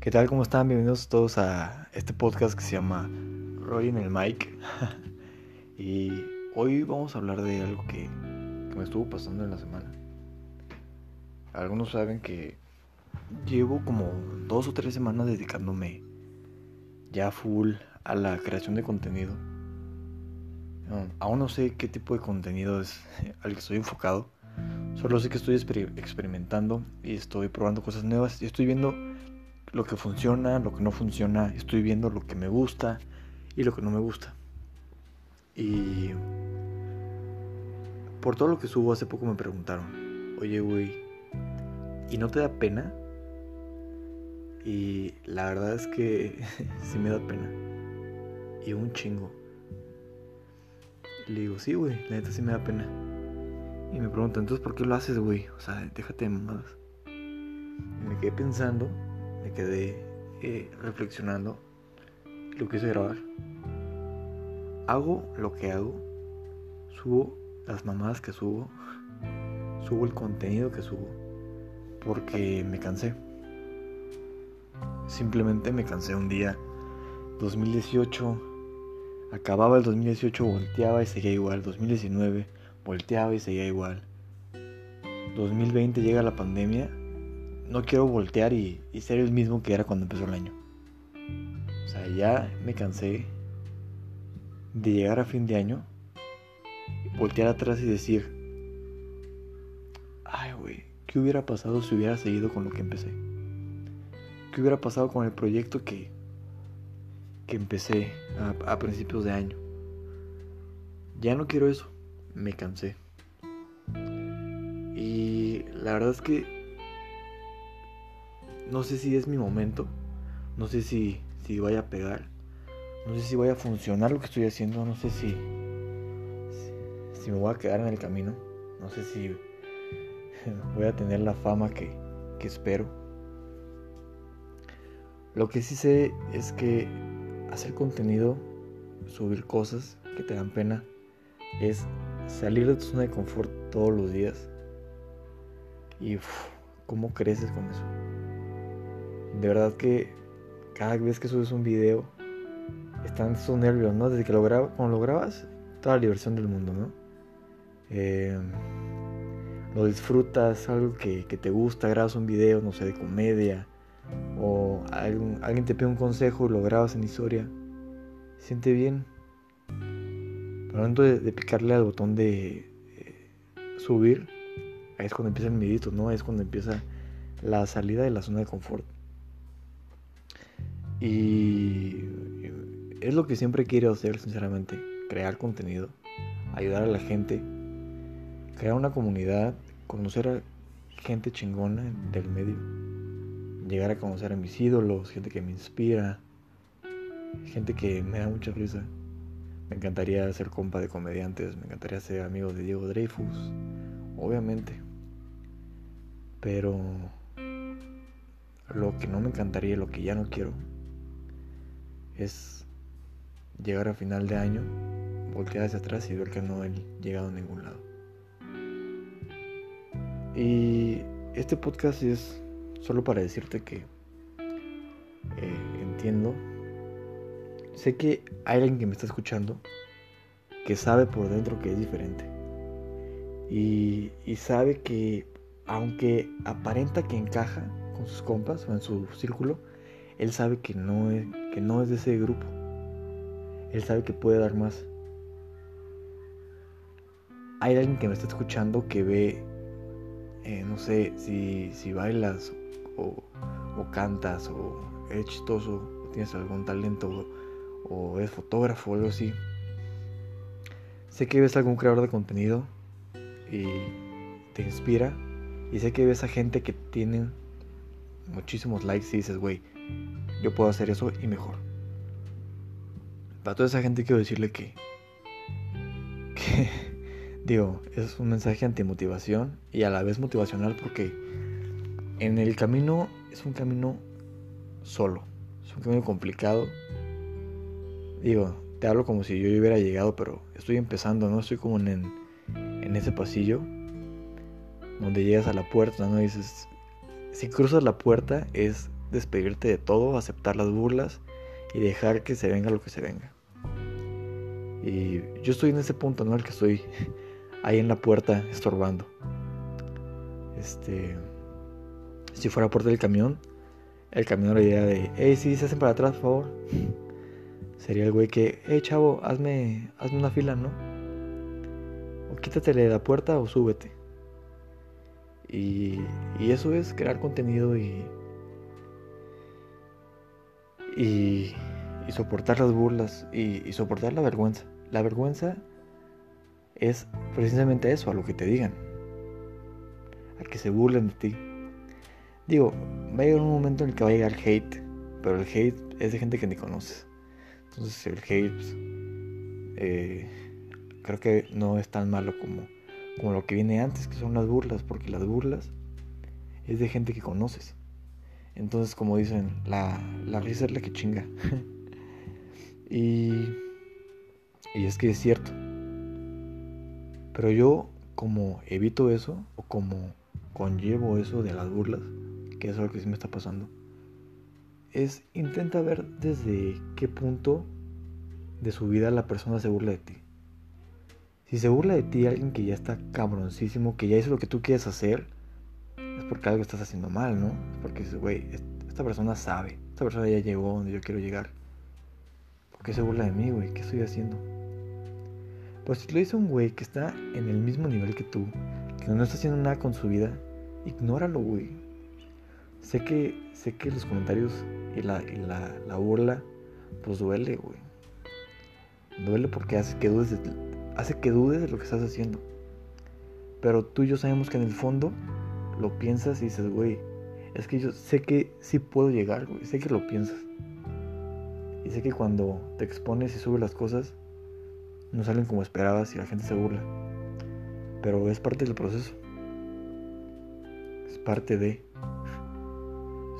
¿Qué tal? ¿Cómo están? Bienvenidos todos a este podcast que se llama Roy en el Mic. y hoy vamos a hablar de algo que, que, me estuvo pasando en la semana. Algunos saben que llevo como dos o tres semanas dedicándome ya full a la creación de contenido. Aún no sé qué tipo de contenido es al que estoy enfocado. Solo sé que estoy experimentando y estoy probando cosas nuevas y estoy viendo lo que funciona, lo que no funciona, estoy viendo lo que me gusta y lo que no me gusta. Y por todo lo que subo hace poco me preguntaron, oye güey, ¿y no te da pena? Y la verdad es que sí me da pena. Y un chingo. Le digo, sí, güey, la neta sí me da pena. Y me preguntan, entonces, ¿por qué lo haces, güey? O sea, déjate de mamadas. Y me quedé pensando me quedé eh, reflexionando lo quise grabar. Hago lo que hago, subo las mamadas que subo, subo el contenido que subo, porque me cansé. Simplemente me cansé un día. 2018, acababa el 2018, volteaba y seguía igual. 2019, volteaba y seguía igual. 2020 llega la pandemia no quiero voltear y, ser el mismo que era cuando empezó el año. O sea, ya me cansé de llegar a fin de año, voltear atrás y decir, ay, güey, ¿qué hubiera pasado si hubiera seguido con lo que empecé? ¿Qué hubiera pasado con el proyecto que, que empecé a, a principios de año? Ya no quiero eso, me cansé. Y la verdad es que no sé si es mi momento, no sé si, si vaya a pegar, no sé si vaya a funcionar lo que estoy haciendo, no sé si, si, me voy a quedar en el camino, no sé si voy a tener la fama que, que espero. Lo que sí sé es que hacer contenido, subir cosas que te dan pena, es salir de tu zona de confort todos los días. Y cómo creces con eso. De verdad que cada vez que subes un video están esos nervios, ¿no? Desde que lo grabas, cuando lo grabas, toda la diversión del mundo, ¿no? Eh, lo disfrutas, algo que, te gusta, grabas un video, no sé, de comedia, o alguien te pide un consejo y lo grabas en historia, siente bien. Pero momento de, picarle al botón de eh, subir, ahí es cuando empieza el medito, ¿no? Ahí es cuando empieza la salida de la zona de confort. Y es lo que siempre quiero hacer, sinceramente. Crear contenido, ayudar a la gente, crear una comunidad, conocer a gente chingona del medio, llegar a conocer a mis ídolos, gente que me inspira, gente que me da mucha risa. Me encantaría ser compa de comediantes, me encantaría ser amigo de Diego Dreyfus, obviamente. Pero lo que no me encantaría, lo que ya no quiero, es llegar a final de año, voltear hacia atrás y ver que no he llegado a ningún lado. Y este podcast es solo para decirte que eh, entiendo, sé que hay alguien que me está escuchando que sabe por dentro que es diferente. Y, y sabe que aunque aparenta que encaja con sus compas o en su círculo, él sabe que no es, que no es de ese grupo. Él sabe que puede dar más. Hay alguien que me está escuchando que ve, eh, no sé, si, si bailas o, cantas o eres chistoso o tienes algún talento o, o eres fotógrafo o algo así. Sé que ves algún creador de contenido y te inspira. Y sé que ves a gente que tiene muchísimos likes y dices, güey, yo puedo hacer eso y mejor. Para toda esa gente quiero decirle que, digo, es un mensaje antimotivación y a la vez motivacional porque en el camino es un camino solo, es un camino complicado. Digo, te hablo como si yo hubiera llegado, pero estoy empezando, ¿no? Estoy como en, en ese pasillo donde llegas a la puerta, ¿no? dices, si cruzas la puerta es despedirte de todo, aceptar las burlas y dejar que se venga lo que se venga. Y yo estoy en ese punto, ¿no? El que estoy ahí en la puerta estorbando. Este. Si fuera puerta del camión, el camión le diría de, hey, si se hacen para atrás, por favor. Sería el güey que, hey, chavo, hazme, hazme una fila, ¿no? O quítatele de la puerta o súbete. Y, eso es crear contenido y, y, soportar las burlas y, soportar la vergüenza. La vergüenza es precisamente eso, a lo que te digan, a que se burlen de ti. Digo, va a llegar un momento en el que va a llegar hate, pero el hate es de gente que ni conoces. Entonces el hate eh, creo que no es tan malo como, como lo que viene antes, que son las burlas, porque las burlas es de gente que conoces. Entonces, como dicen, la, risa es la que chinga. y, y es que es cierto. Pero yo como evito eso o como conllevo eso de las burlas, que es algo que sí me está pasando, es intenta ver desde qué punto de su vida la persona se burla de ti. Si se burla de ti alguien que ya está cabroncísimo, que ya hizo lo que tú quieres hacer, es porque algo estás haciendo mal, ¿no? Es porque dices, güey, esta persona sabe, esta persona ya llegó donde yo quiero llegar. ¿Por qué se burla de mí, güey? ¿Qué estoy haciendo? Pues si lo dice un güey que está en el mismo nivel que tú, que no está haciendo nada con su vida, ignóralo, güey. Sé que, sé que los comentarios y la, y la, la burla, pues duele, güey. Duele porque hace que dudes de, hace que dudes de lo que estás haciendo. Pero tú y yo sabemos que en el fondo lo piensas y dices, güey, es que yo sé que sí puedo llegar, güey. Sé que lo piensas. Y sé que cuando te expones y subes las cosas, no salen como esperabas y la gente se burla. Pero es parte del proceso. Es parte de.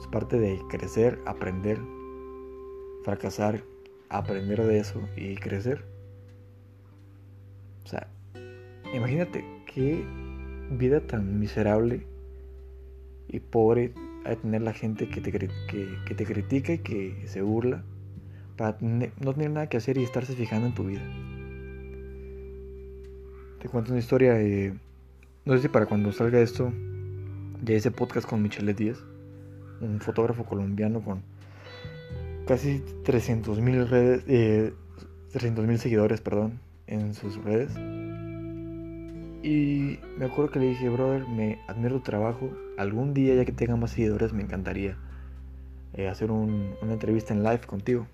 Es parte de crecer, aprender, fracasar, aprender de eso y crecer. O sea, imagínate qué vida tan miserable y pobre hay tener la gente que te, que, que te critica y que se burla para no tener nada que hacer y estarse fijando en tu vida. Te cuento una historia. Eh, no sé si para cuando salga esto, ya hice podcast con Michelle Díaz, un fotógrafo colombiano con casi 300 mil redes, eh, 300 mil seguidores, perdón, en sus redes. Y me acuerdo que le dije, brother, me admiro tu trabajo. Algún día, ya que tenga más seguidores, me encantaría eh, hacer un, una entrevista en live contigo.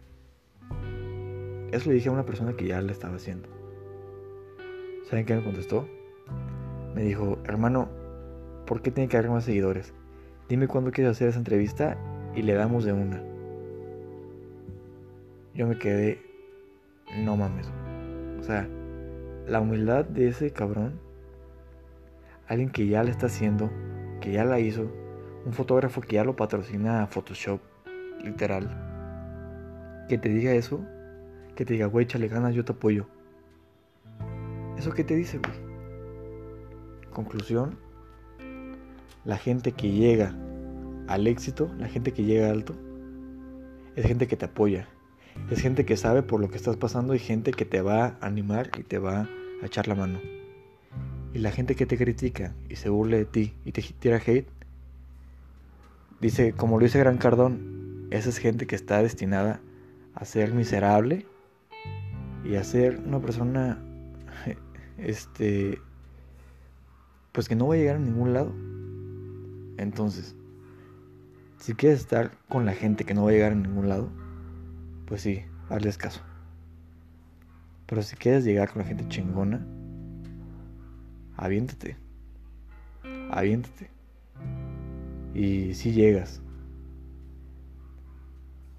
Eso le dije a una persona que ya le estaba haciendo. ¿Saben qué me contestó? Me dijo, hermano, ¿por qué tiene que haber más seguidores? Dime cuándo quieres hacer esa entrevista y le damos de una. Yo me quedé, no mames. Sea, la humildad de ese cabrón, alguien que ya le está haciendo, que ya la hizo, un fotógrafo que ya lo patrocina a Photoshop, literal, que te diga eso, que te diga, güey, chale ganas, yo te apoyo. ¿Eso qué te dice, güey? Conclusión, la gente que llega al éxito, la gente que llega alto, es gente que te apoya, es gente que sabe por lo que estás pasando y gente que te va a animar y te va a echar la mano. Y la gente que te critica y se burle de ti y te tira hate, dice, como lo dice Gran Cardón, esa es gente que está destinada a ser miserable y a ser una persona este, pues que no va a llegar a ningún lado. Entonces, si quieres estar con la gente que no va a llegar a ningún lado, pues sí, hazles caso. Pero si quieres llegar con la gente chingona, aviéntate. Aviéntate. Y si llegas.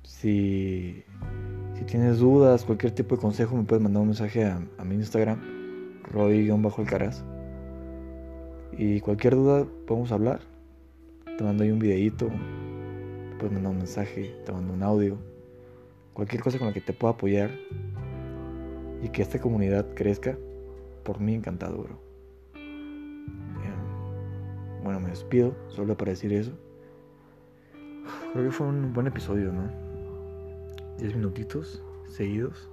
Si, tienes dudas, cualquier tipo de consejo, me puedes mandar un mensaje a, a mi Instagram Roy-Alcaraz. Y cualquier duda podemos hablar. Te mando ahí un videito, te puedes mandar un mensaje, te mando un audio. Cualquier cosa con la que te pueda apoyar y que esta comunidad crezca, por mí encantado, bro. Bueno, me despido, solo para decir eso. creo que fue un buen episodio, ¿no? 10 minutitos seguidos.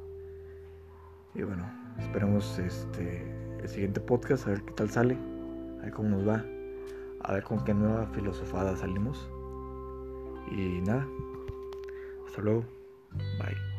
Y bueno, esperamos este el siguiente podcast, a ver qué tal sale, a ver cómo nos va, a ver con qué nueva filosofada salimos. Y nada, hasta luego, bye.